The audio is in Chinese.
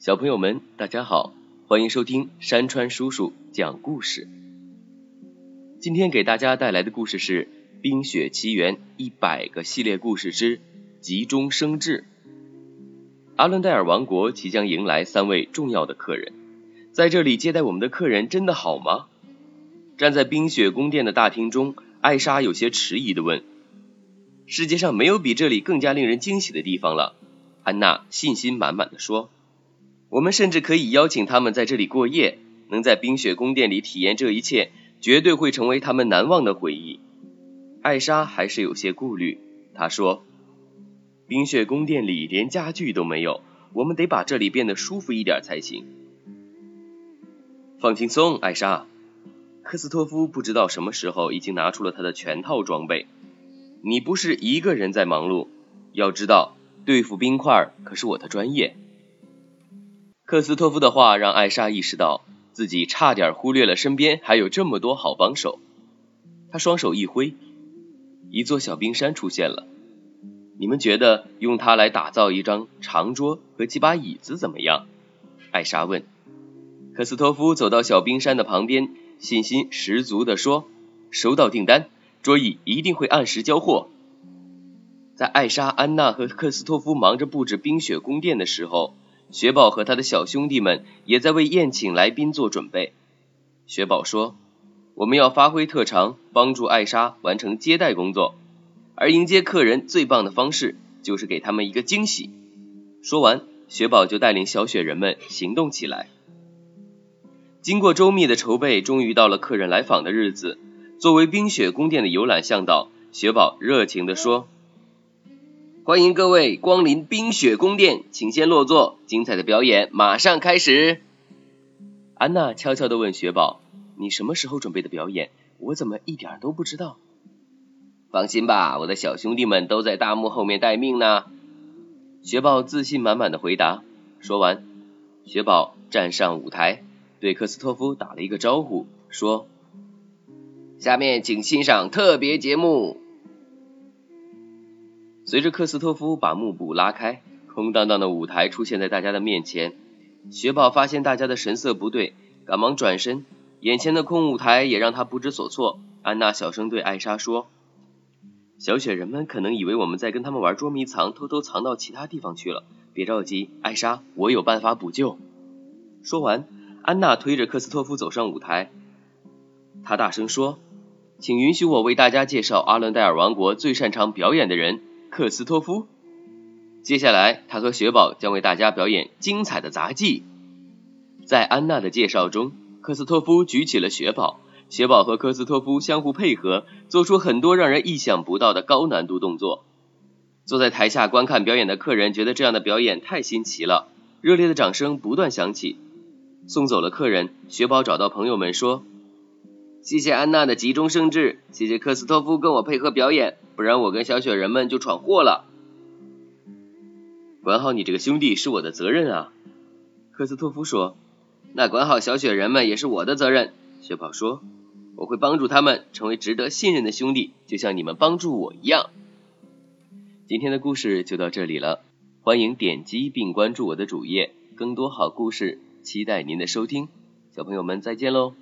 小朋友们，大家好，欢迎收听山川叔叔讲故事。今天给大家带来的故事是《冰雪奇缘一百个系列故事之急中生智》。阿伦戴尔王国即将迎来三位重要的客人，在这里接待我们的客人真的好吗？站在冰雪宫殿的大厅中，艾莎有些迟疑的问：“世界上没有比这里更加令人惊喜的地方了。”安娜信心满满的说。我们甚至可以邀请他们在这里过夜，能在冰雪宫殿里体验这一切，绝对会成为他们难忘的回忆。艾莎还是有些顾虑，她说：“冰雪宫殿里连家具都没有，我们得把这里变得舒服一点才行。”放轻松，艾莎。科斯托夫不知道什么时候已经拿出了他的全套装备。你不是一个人在忙碌，要知道，对付冰块可是我的专业。克斯托夫的话让艾莎意识到自己差点忽略了身边还有这么多好帮手。他双手一挥，一座小冰山出现了。你们觉得用它来打造一张长桌和几把椅子怎么样？艾莎问。克斯托夫走到小冰山的旁边，信心十足地说：“收到订单，桌椅一定会按时交货。”在艾莎、安娜和克斯托夫忙着布置冰雪宫殿的时候。雪宝和他的小兄弟们也在为宴请来宾做准备。雪宝说：“我们要发挥特长，帮助艾莎完成接待工作。而迎接客人最棒的方式，就是给他们一个惊喜。”说完，雪宝就带领小雪人们行动起来。经过周密的筹备，终于到了客人来访的日子。作为冰雪宫殿的游览向导，雪宝热情地说。欢迎各位光临冰雪宫殿，请先落座。精彩的表演马上开始。安娜悄悄地问雪宝：“你什么时候准备的表演？我怎么一点都不知道？”放心吧，我的小兄弟们都在大幕后面待命呢。雪宝自信满满的回答。说完，雪宝站上舞台，对克斯托夫打了一个招呼，说：“下面请欣赏特别节目。”随着克斯托夫把幕布拉开，空荡荡的舞台出现在大家的面前。雪宝发现大家的神色不对，赶忙转身。眼前的空舞台也让他不知所措。安娜小声对艾莎说：“小雪人们可能以为我们在跟他们玩捉迷藏，偷偷藏到其他地方去了。别着急，艾莎，我有办法补救。”说完，安娜推着克斯托夫走上舞台。她大声说：“请允许我为大家介绍阿伦戴尔王国最擅长表演的人。”克斯托夫，接下来他和雪宝将为大家表演精彩的杂技。在安娜的介绍中，克斯托夫举起了雪宝，雪宝和克斯托夫相互配合，做出很多让人意想不到的高难度动作。坐在台下观看表演的客人觉得这样的表演太新奇了，热烈的掌声不断响起。送走了客人，雪宝找到朋友们说。谢谢安娜的急中生智，谢谢克斯托夫跟我配合表演，不然我跟小雪人们就闯祸了。管好你这个兄弟是我的责任啊，克斯托夫说。那管好小雪人们也是我的责任，雪宝说。我会帮助他们成为值得信任的兄弟，就像你们帮助我一样。今天的故事就到这里了，欢迎点击并关注我的主页，更多好故事，期待您的收听。小朋友们再见喽。